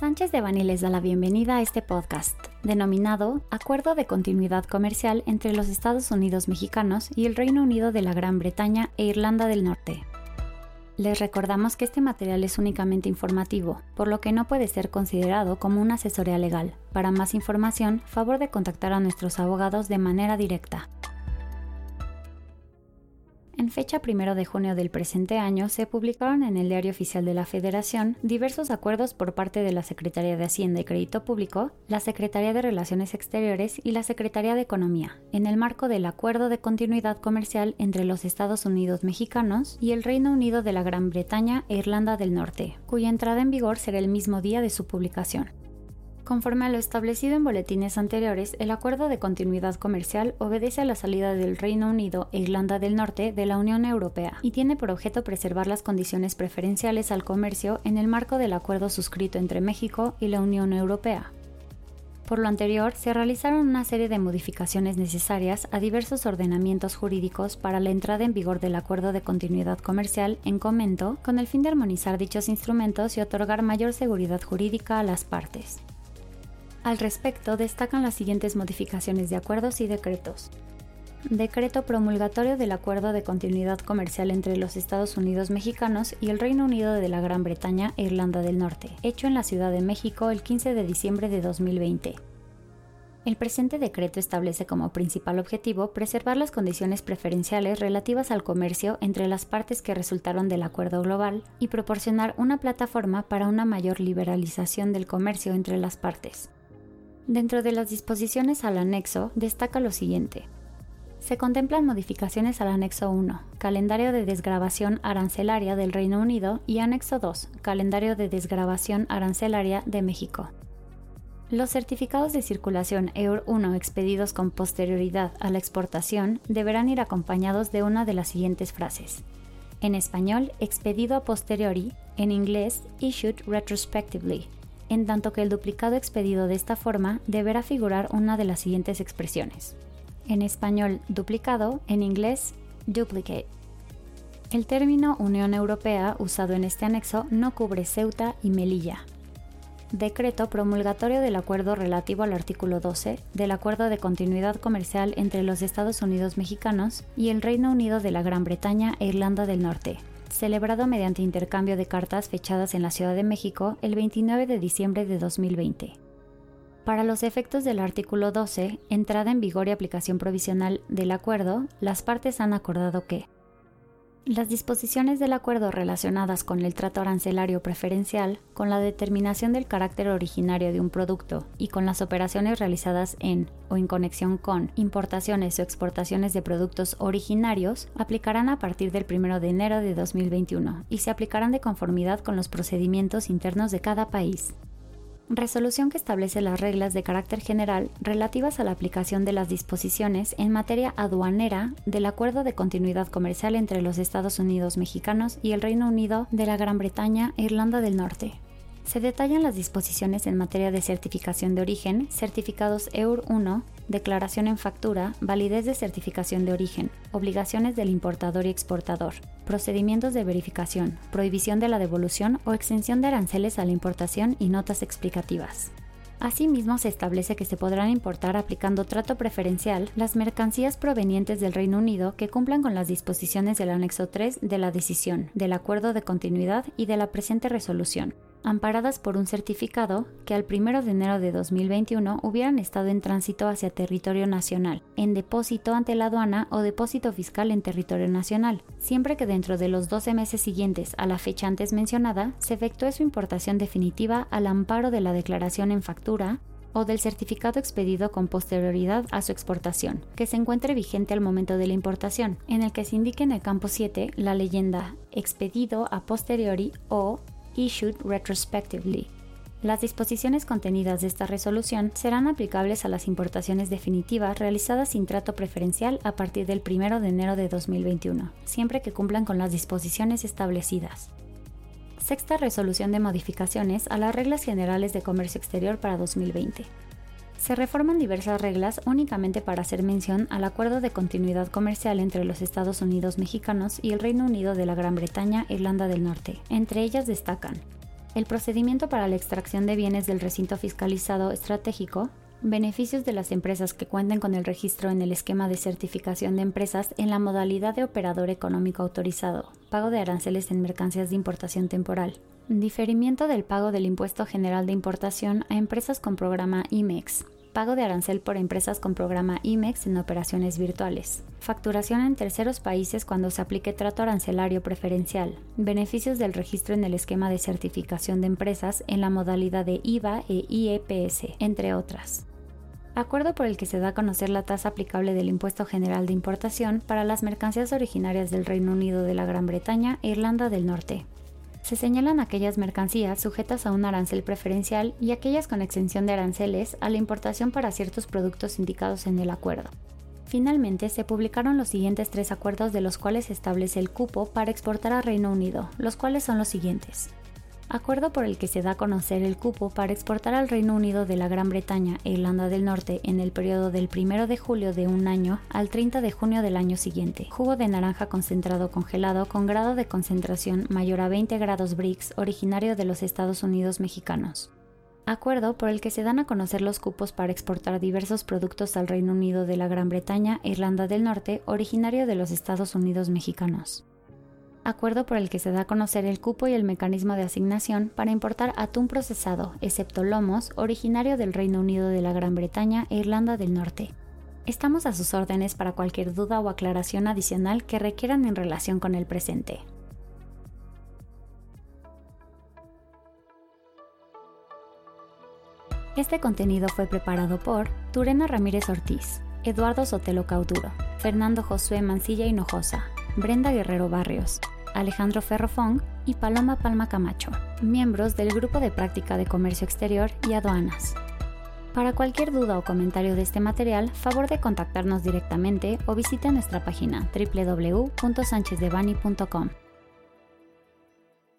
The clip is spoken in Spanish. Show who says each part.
Speaker 1: Sánchez de Bani les da la bienvenida a este podcast, denominado Acuerdo de Continuidad Comercial entre los Estados Unidos Mexicanos y el Reino Unido de la Gran Bretaña e Irlanda del Norte. Les recordamos que este material es únicamente informativo, por lo que no puede ser considerado como una asesoría legal. Para más información, favor de contactar a nuestros abogados de manera directa. Fecha 1 de junio del presente año se publicaron en el Diario Oficial de la Federación diversos acuerdos por parte de la Secretaría de Hacienda y Crédito Público, la Secretaría de Relaciones Exteriores y la Secretaría de Economía, en el marco del Acuerdo de Continuidad Comercial entre los Estados Unidos mexicanos y el Reino Unido de la Gran Bretaña e Irlanda del Norte, cuya entrada en vigor será el mismo día de su publicación. Conforme a lo establecido en boletines anteriores, el acuerdo de continuidad comercial obedece a la salida del Reino Unido e Irlanda del Norte de la Unión Europea y tiene por objeto preservar las condiciones preferenciales al comercio en el marco del acuerdo suscrito entre México y la Unión Europea. Por lo anterior, se realizaron una serie de modificaciones necesarias a diversos ordenamientos jurídicos para la entrada en vigor del acuerdo de continuidad comercial en comento, con el fin de armonizar dichos instrumentos y otorgar mayor seguridad jurídica a las partes. Al respecto, destacan las siguientes modificaciones de acuerdos y decretos. Decreto promulgatorio del Acuerdo de Continuidad Comercial entre los Estados Unidos mexicanos y el Reino Unido de la Gran Bretaña e Irlanda del Norte, hecho en la Ciudad de México el 15 de diciembre de 2020. El presente decreto establece como principal objetivo preservar las condiciones preferenciales relativas al comercio entre las partes que resultaron del acuerdo global y proporcionar una plataforma para una mayor liberalización del comercio entre las partes. Dentro de las disposiciones al anexo destaca lo siguiente. Se contemplan modificaciones al anexo 1, calendario de desgrabación arancelaria del Reino Unido, y anexo 2, calendario de desgrabación arancelaria de México. Los certificados de circulación EUR 1 expedidos con posterioridad a la exportación deberán ir acompañados de una de las siguientes frases. En español, expedido a posteriori, en inglés, issued retrospectively, en tanto que el duplicado expedido de esta forma deberá figurar una de las siguientes expresiones. En español, duplicado, en inglés, duplicate. El término Unión Europea usado en este anexo no cubre Ceuta y Melilla, decreto promulgatorio del acuerdo relativo al artículo 12 del Acuerdo de Continuidad Comercial entre los Estados Unidos mexicanos y el Reino Unido de la Gran Bretaña e Irlanda del Norte, celebrado mediante intercambio de cartas fechadas en la Ciudad de México el 29 de diciembre de 2020. Para los efectos del artículo 12, entrada en vigor y aplicación provisional del acuerdo, las partes han acordado que las disposiciones del acuerdo relacionadas con el trato arancelario preferencial, con la determinación del carácter originario de un producto y con las operaciones realizadas en o en conexión con importaciones o exportaciones de productos originarios, aplicarán a partir del 1 de enero de 2021 y se aplicarán de conformidad con los procedimientos internos de cada país resolución que establece las reglas de carácter general relativas a la aplicación de las disposiciones en materia aduanera del Acuerdo de Continuidad Comercial entre los Estados Unidos mexicanos y el Reino Unido de la Gran Bretaña e Irlanda del Norte. Se detallan las disposiciones en materia de certificación de origen, certificados EUR 1, declaración en factura, validez de certificación de origen, obligaciones del importador y exportador, procedimientos de verificación, prohibición de la devolución o exención de aranceles a la importación y notas explicativas. Asimismo, se establece que se podrán importar aplicando trato preferencial las mercancías provenientes del Reino Unido que cumplan con las disposiciones del anexo 3 de la decisión, del acuerdo de continuidad y de la presente resolución, amparadas por un certificado que al 1 de enero de 2021 hubieran estado en tránsito hacia territorio nacional, en depósito ante la aduana o depósito fiscal en territorio nacional, siempre que dentro de los 12 meses siguientes a la fecha antes mencionada se efectúe su importación definitiva al amparo de la declaración en factura o del certificado expedido con posterioridad a su exportación, que se encuentre vigente al momento de la importación, en el que se indique en el campo 7 la leyenda expedido a posteriori o issued retrospectively. Las disposiciones contenidas de esta resolución serán aplicables a las importaciones definitivas realizadas sin trato preferencial a partir del 1 de enero de 2021, siempre que cumplan con las disposiciones establecidas. Sexta resolución de modificaciones a las reglas generales de comercio exterior para 2020. Se reforman diversas reglas únicamente para hacer mención al acuerdo de continuidad comercial entre los Estados Unidos mexicanos y el Reino Unido de la Gran Bretaña e Irlanda del Norte. Entre ellas destacan el procedimiento para la extracción de bienes del recinto fiscalizado estratégico, beneficios de las empresas que cuenten con el registro en el esquema de certificación de empresas en la modalidad de operador económico autorizado, pago de aranceles en mercancías de importación temporal, diferimiento del pago del impuesto general de importación a empresas con programa IMEX, pago de arancel por empresas con programa IMEX en operaciones virtuales, facturación en terceros países cuando se aplique trato arancelario preferencial, beneficios del registro en el esquema de certificación de empresas en la modalidad de IVA e IEPS, entre otras. Acuerdo por el que se da a conocer la tasa aplicable del impuesto general de importación para las mercancías originarias del Reino Unido de la Gran Bretaña e Irlanda del Norte, se señalan aquellas mercancías sujetas a un arancel preferencial y aquellas con exención de aranceles a la importación para ciertos productos indicados en el acuerdo. Finalmente, se publicaron los siguientes tres acuerdos de los cuales se establece el cupo para exportar a Reino Unido, los cuales son los siguientes acuerdo por el que se da a conocer el cupo para exportar al Reino Unido de la Gran Bretaña e Irlanda del Norte en el periodo del 1 de julio de un año al 30 de junio del año siguiente. Jugo de naranja concentrado congelado con grado de concentración mayor a 20 grados Brix originario de los Estados Unidos mexicanos. Acuerdo por el que se dan a conocer los cupos para exportar diversos productos al Reino Unido de la Gran Bretaña e Irlanda del Norte originario de los Estados Unidos mexicanos acuerdo por el que se da a conocer el cupo y el mecanismo de asignación para importar atún procesado, excepto lomos, originario del Reino Unido de la Gran Bretaña e Irlanda del Norte. Estamos a sus órdenes para cualquier duda o aclaración adicional que requieran en relación con el presente. Este contenido fue preparado por Turena Ramírez Ortiz, Eduardo Sotelo Cauduro, Fernando Josué Mancilla Hinojosa, Brenda Guerrero Barrios, Alejandro Ferrofong y Paloma Palma Camacho, miembros del Grupo de Práctica de Comercio Exterior y Aduanas. Para cualquier duda o comentario de este material, favor de contactarnos directamente o visite nuestra página www.sanchezdevani.com.